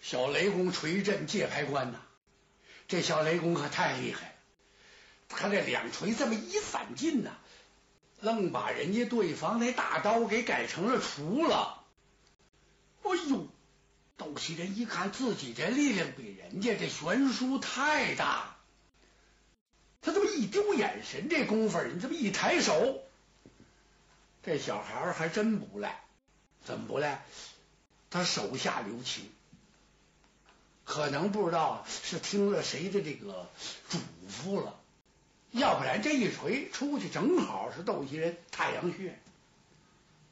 小雷公锤阵界牌关呐，这小雷公可太厉害了，他这两锤这么一散劲呐，愣把人家对方那大刀给改成了厨了。哎呦，窦喜人一看自己这力量比人家这悬殊太大，他这么一丢眼神，这功夫你这么一抬手，这小孩还真不赖，怎么不赖？他手下留情。可能不知道是听了谁的这个嘱咐了，要不然这一锤出去正好是斗鸡人太阳穴，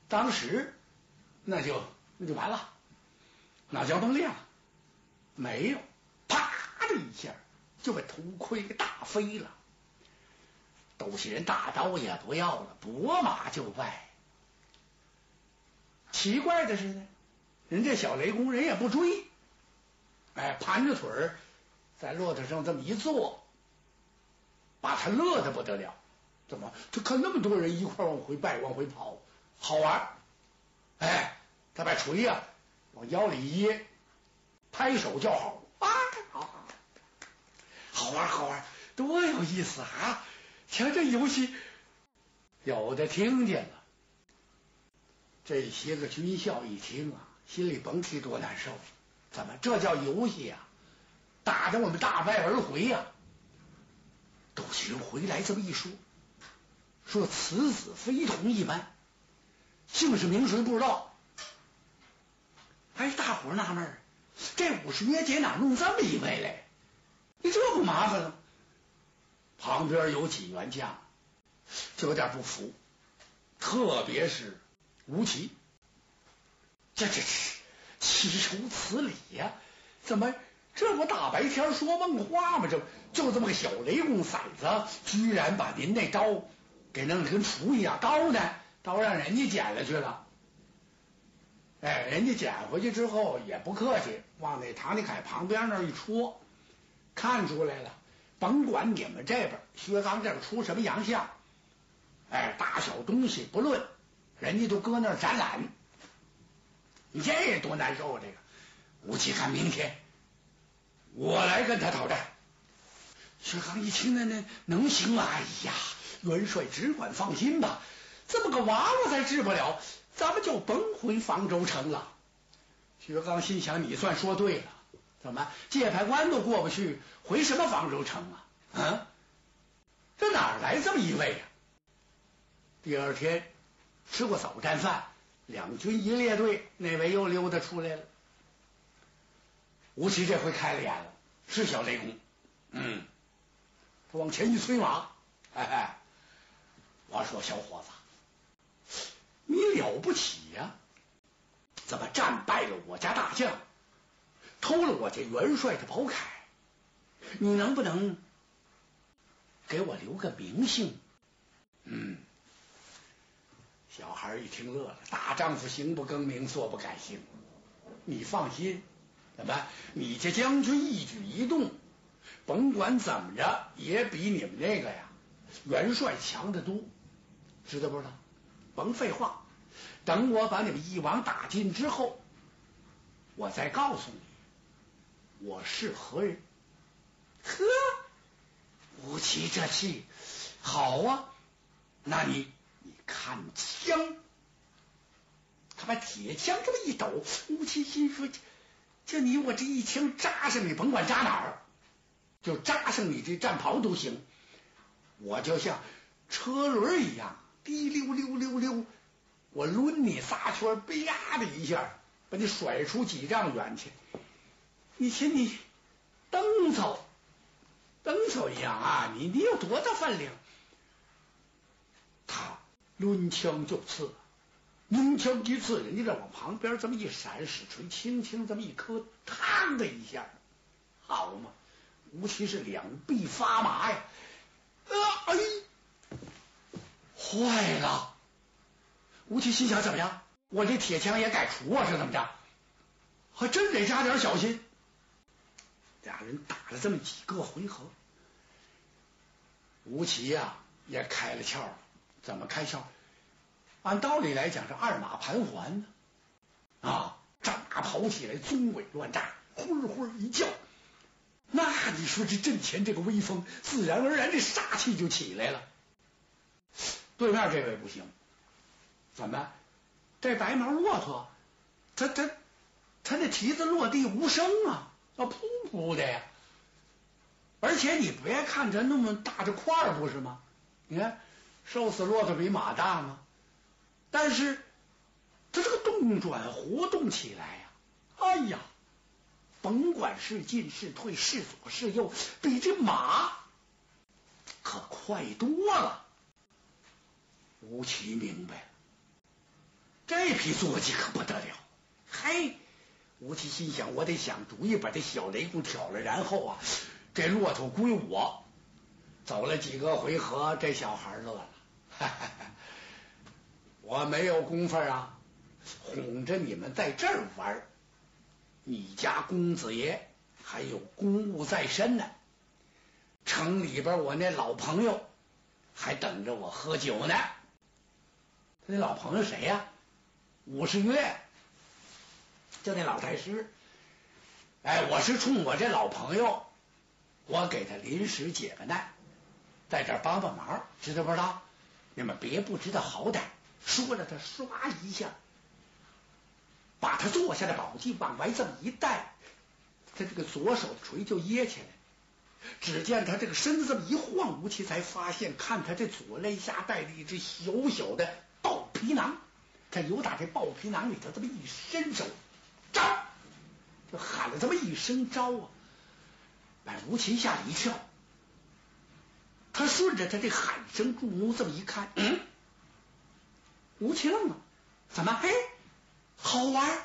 当时那就那就完了，脑浆崩裂了？没有，啪的一下就把头盔给打飞了。斗鸡人大刀也不要了，拨马就败。奇怪的是呢，人家小雷公人也不追。哎，盘着腿儿在骆驼上这么一坐，把他乐的不得了。怎么？他看那么多人一块往回拜，往回跑，好玩。哎，他把锤呀往腰里一掖，拍手叫好啊！好玩，好玩，多有意思啊！瞧这游戏，有的听见了，这些个军校一听啊，心里甭提多难受。怎么？这叫游戏呀？打得我们大败而回呀！窦喜人回来这么一说，说此子非同一般，姓氏名谁不知道。哎，大伙纳闷儿，这五十年间哪弄这么一位来？你这不麻烦了？旁边有几员将就有点不服，特别是吴奇，这这这。岂有此理呀？怎么这不大白天说梦话吗？这就这么个小雷公崽子，居然把您那刀给弄得跟厨一样。刀呢？刀让人家捡了去了。哎，人家捡回去之后也不客气，往那唐尼凯旁边那一戳，看出来了。甭管你们这边薛刚这边出什么洋相，哎，大小东西不论，人家都搁那展览。你这多难受啊！这个吴奇看明天我来跟他讨债。薛刚一听，那那能行吗？哎呀，元帅只管放心吧，这么个娃娃再治不了，咱们就甭回方州城了。薛刚心想：你算说对了，怎么界牌关都过不去，回什么方州城啊？啊，这哪来这么一位呀？第二天吃过早战饭。两军一列队，那位又溜达出来了。吴奇这回开了眼了，是小雷公。嗯，他往前一催马，哎哎，我说小伙子，你了不起呀！怎么战败了我家大将，偷了我家元帅的宝铠？你能不能给我留个名姓？嗯。小孩一听乐了，大丈夫行不更名，坐不改姓。你放心，怎么？你这将军一举一动，甭管怎么着，也比你们那个呀元帅强得多，知道不知道？甭废话，等我把你们一网打尽之后，我再告诉你我是何人。呵，吴奇这气好啊，那你。你看枪，他把铁枪这么一抖，吴奇心说：“就你我这一枪扎上你，甭管扎哪儿，就扎上你这战袍都行。我就像车轮一样，滴溜溜溜溜，我抡你仨圈，啪的一下把你甩出几丈远去。你瞧你蹬草蹬草一样啊！你你有多大分量？”抡枪就刺，抡枪一刺，人家这往旁边这么一闪，使锤轻轻这么一磕，嘡的一下，好嘛！吴奇是两臂发麻呀，啊哎，坏了！吴奇心想：怎么样？我这铁枪也改除啊？是怎么着？还真得加点小心。俩人打了这么几个回合，吴奇呀也开了窍了。怎么开窍？按道理来讲是二马盘桓呢啊，战马跑起来，纵尾乱扎，呼呼呼一叫，那你说这阵前这个威风，自然而然这杀气就起来了。对面这位不行，怎么？这白毛骆驼，它它它那蹄子落地无声啊，啊噗噗的呀！而且你别看它那么大的块儿，不是吗？你看瘦死骆驼比马大吗？但是它这个动转活动起来呀，哎呀，甭管是进是退，是左是右，比这马可快多了。吴奇明白，这匹坐骑可不得了。嘿，吴奇心想，我得想主意把这小雷公挑了，然后啊，这骆驼归我。走了几个回合，这小孩乐了，哈哈哈我没有功夫啊，哄着你们在这儿玩。你家公子爷还有公务在身呢，城里边我那老朋友还等着我喝酒呢。他那老朋友谁呀？武士月，就那老太师。哎，我是冲我这老朋友，我给他临时解个难，在这儿帮帮忙，知道不知道？你们别不知道好歹。说着，他唰一下，把他坐下的宝剑往外这么一带，他这个左手锤就掖起来。只见他这个身子这么一晃，吴奇才发现，看他这左肋下带着一只小小的。豹皮囊，他由打这豹皮囊里头这么一伸手，招，就喊了这么一声招啊！把吴奇吓了一跳。他顺着他这喊声注目这么一看，嗯，吴奇愣了，怎么？嘿，好玩！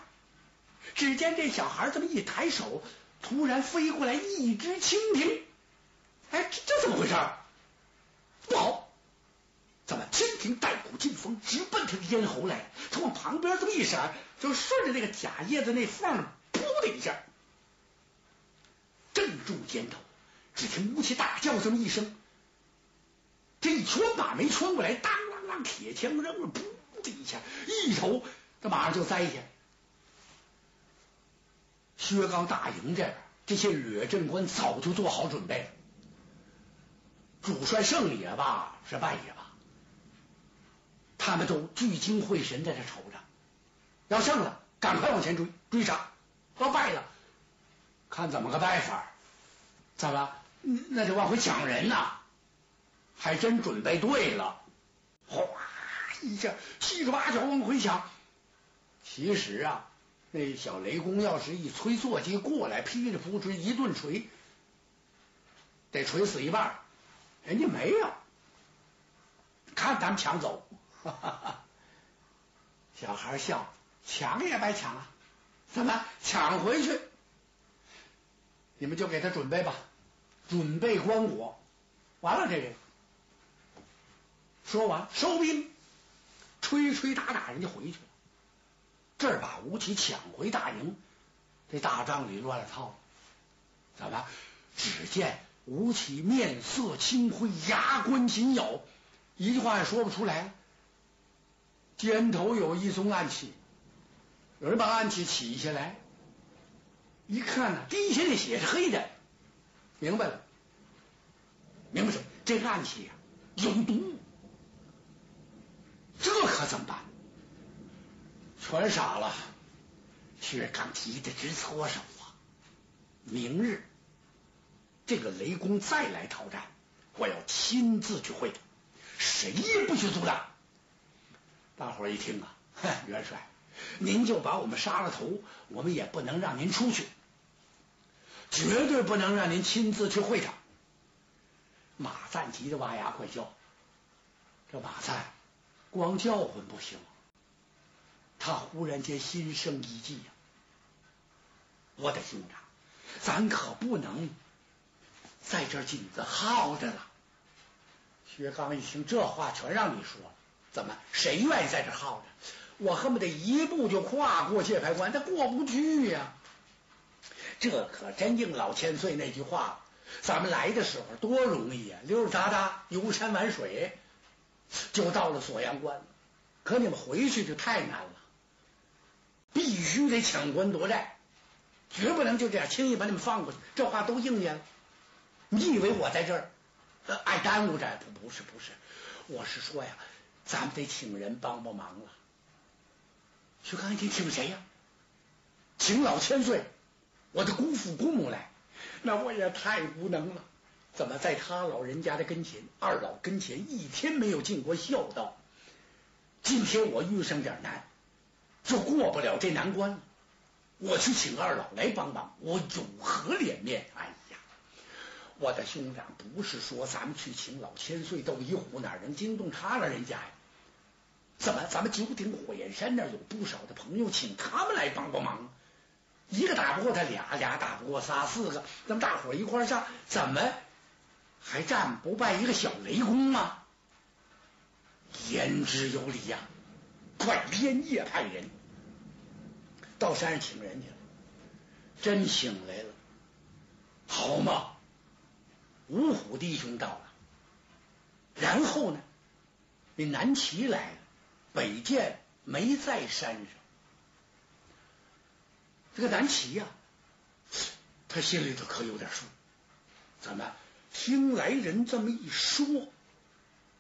只见这小孩这么一抬手，突然飞过来一只蜻蜓，哎，这这怎么回事？不好！怎么？蜻蜓带股劲风，直奔他的咽喉来。他往旁边这么一闪，就顺着那个假叶子那缝，噗的一下，正中肩头。只听吴奇大叫这么一声，这一穿马没穿过来，当啷啷，铁枪扔了，噗的一下，一头这马上就栽下。薛刚大营这边，这些掠阵官早就做好准备了。主帅胜也罢，是败也罢。他们都聚精会神在这瞅着，要胜了赶快往前追追杀，要败了看怎么个败法？怎么？那就往回抢人呐！还真准备对了，哗一下七手八脚往回抢。其实啊，那小雷公要是一催坐骑过来，劈着扑哧一顿锤，得锤死一半，人家没有，看他们抢走。哈哈哈！小孩笑，抢也白抢啊！怎么抢回去？你们就给他准备吧，准备棺椁。完了，这人说完收兵，吹吹打打，人家回去了。这儿把吴起抢回大营，这大帐里乱了套了。怎么？只见吴起面色青灰，牙关紧咬，一句话也说不出来。肩头有一宗暗器，有人把暗器取下来，一看呢，滴下的血是黑的，明白了，明白什么？这暗器呀有毒，可怎么办？全傻了。薛刚急得直搓手啊！明日这个雷公再来讨战，我要亲自去会他，谁也不许阻挡。大伙儿一听啊，哼，元帅，您就把我们杀了头，我们也不能让您出去，绝对不能让您亲自去会他。马赞急得哇呀快叫，这马赞光叫唤不行，他忽然间心生一计呀，我的兄长，咱可不能在这紧着耗着了。薛刚一听这话，全让你说了。怎么？谁愿意在这耗着？我恨不得一步就跨过界牌关，他过不去呀！这可真应老千岁那句话了：咱们来的时候多容易呀，溜溜达达游山玩水，就到了锁阳关。可你们回去就太难了，必须得抢关夺寨。绝不能就这样轻易把你们放过去。这话都应验了。你以为我在这儿爱耽误着？不，不是，不是，我是说呀，咱们得请人帮帮忙了。徐刚你，请谁呀？请老千岁，我的姑父姑母来。那我也太无能了。怎么在他老人家的跟前，二老跟前一天没有尽过孝道？今天我遇上点难，就过不了这难关。我去请二老来帮忙，我有何脸面？哎呀，我的兄长，不是说咱们去请老千岁斗一虎，哪能惊动他老人家呀？怎么，咱们九鼎火焰山那儿有不少的朋友，请他们来帮帮忙？一个打不过他，俩俩打不过仨，四个，咱们大伙一块上，怎么？还战不败一个小雷公吗？言之有理呀！快连夜派人到山上请人去了，真请来了，好嘛！五虎弟兄到了，然后呢，那南齐来了，北剑没在山上。这个南齐呀，他心里头可有点数，怎么？听来人这么一说，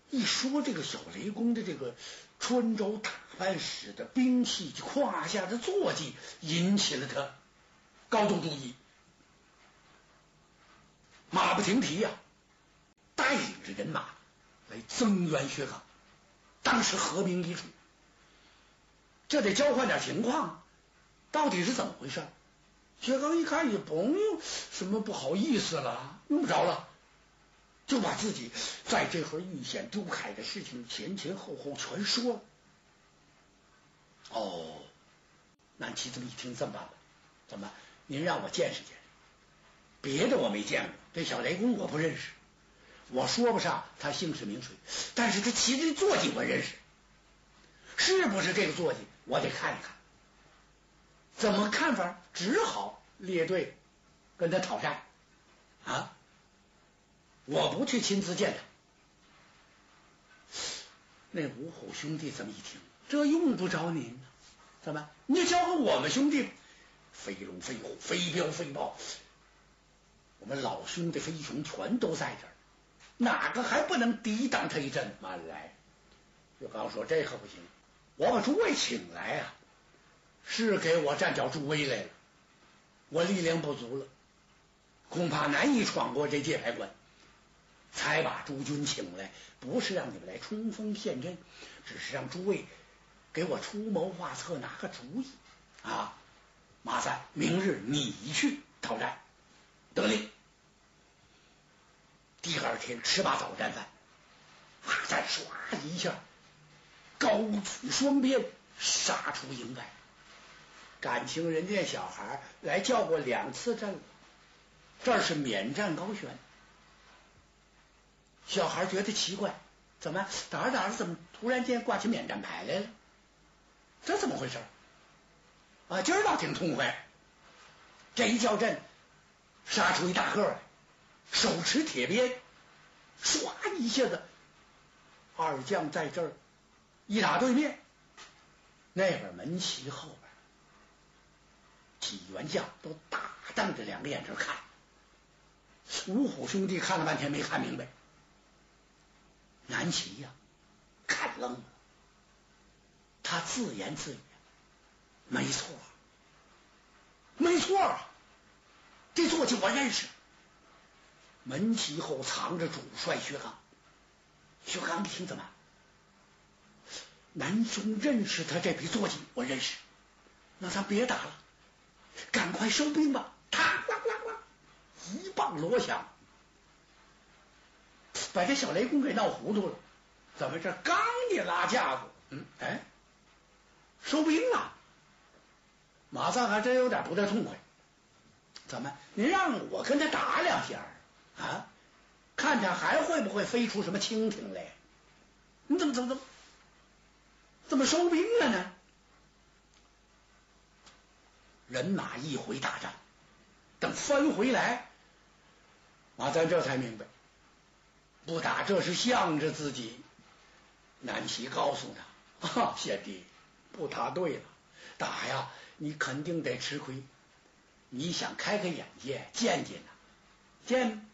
一说这个小雷公的这个穿着打扮使的兵器胯下的坐骑，引起了他高度注意。马不停蹄呀，带领着人马来增援薛刚。当时合兵一处，这得交换点情况，到底是怎么回事？薛刚一看也甭用什么不好意思了，用不着了。就把自己在这回遇险丢凯的事情前前后后全说了。哦，南齐这么一听，这么办吧？怎么？您让我见识见识，别的我没见过，这小雷公我不认识，我说不上他姓氏名谁，但是他骑的坐骑我认识，是不是这个坐骑？我得看一看。怎么看法？只好列队跟他讨战啊！我不去亲自见他。那五虎兄弟这么一听，这用不着您呢，怎么？你就交给我们兄弟，飞龙飞虎、飞镖飞豹，我们老兄弟飞熊全都在这儿，哪个还不能抵挡他一阵？慢来！岳刚说：“这可不行，我把诸位请来啊，是给我站脚助威来了。我力量不足了，恐怕难以闯过这界牌关。”才把诸军请来，不是让你们来冲锋陷阵，只是让诸位给我出谋划策，拿个主意啊！马三，明日你去讨战，得令。第二天吃罢早战饭，马三唰一下高举双鞭杀出营外。感情人家小孩来叫过两次阵了，这是免战高悬。小孩觉得奇怪，怎么打着打着，怎么突然间挂起免战牌来了？这怎么回事？啊，今儿倒挺痛快，这一叫阵，杀出一大个来，手持铁鞭，唰一下子，二将在这儿一打对面，那边门旗后边几员将都大瞪着两个眼睛看，五虎兄弟看了半天没看明白。南齐呀，看愣了，他自言自语：“没错，没错，这坐骑我认识。门旗后藏着主帅薛刚。薛刚一听怎么？南兄认识他这匹坐骑，我认识。那咱别打了，赶快收兵吧！”他啷啷啷，一棒锣响。把这小雷公给闹糊涂了，怎么这刚一拉架子，嗯，哎，收兵了。马三还真有点不太痛快，怎么？您让我跟他打两下啊？看他还会不会飞出什么蜻蜓来？你怎么怎么怎么怎么收兵了呢？人马一回大战，等翻回来，马三这才明白。不打，这是向着自己。南齐告诉他：“ 贤弟，不打对了，打呀，你肯定得吃亏。你想开开眼界，见见呐，见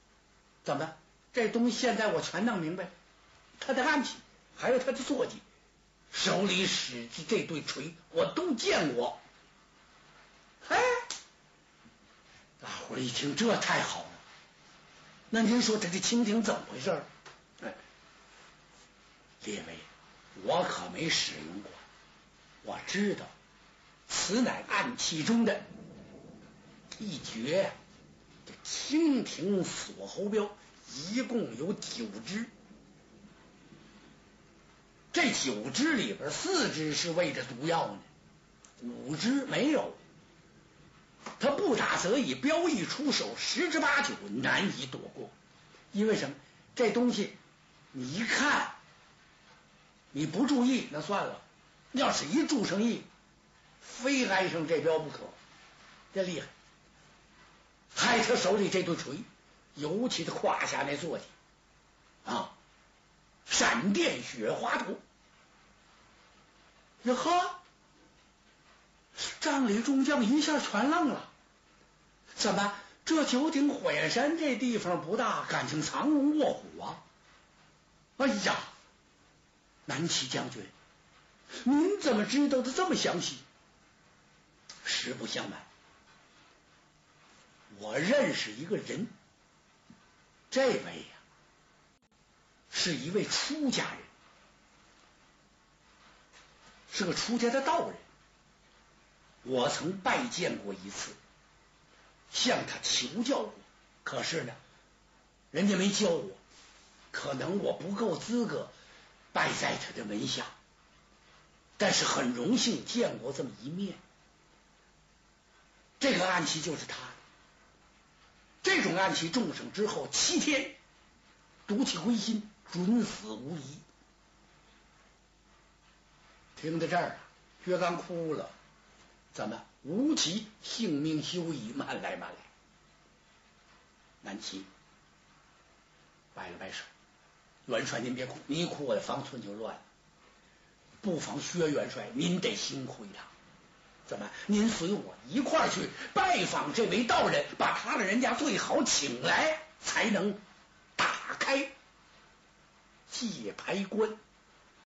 怎么？这东西现在我全弄明白，他的暗器，还有他的坐骑，手里使的这对锤，我都见过。哎，大伙一听，这太好了。那您说这这蜻蜓怎么回事？哎，列位，我可没使用过，我知道，此乃暗器中的一绝。这蜻蜓锁喉镖一共有九只，这九只里边四只是喂着毒药呢，五只没有。他不打则已，镖一出手，十之八九难以躲过。因为什么？这东西你一看，你不注意那算了；要是一注上意，非挨上这镖不可。这厉害！害他手里这对锤，尤其他胯下那坐骑啊，闪电雪花图。哟呵！帐里众将一下全愣了，怎么这九鼎火焰山这地方不大，感情藏龙卧虎啊？哎呀，南齐将军，您怎么知道的这么详细？实不相瞒，我认识一个人，这位呀，是一位出家人，是个出家的道人。我曾拜见过一次，向他求教过，可是呢，人家没教我，可能我不够资格拜在他的门下，但是很荣幸见过这么一面。这个暗器就是他的，这种暗器重上之后七天毒气归心，准死无疑。听到这儿，薛刚哭了。怎么？吴起性命休矣！慢来，慢来。南齐摆了摆手，元帅您别哭，您一哭我的方寸就乱了。不妨薛元帅，您得辛苦一趟。怎么？您随我一块儿去拜访这位道人，把他的人家最好请来，才能打开界牌关。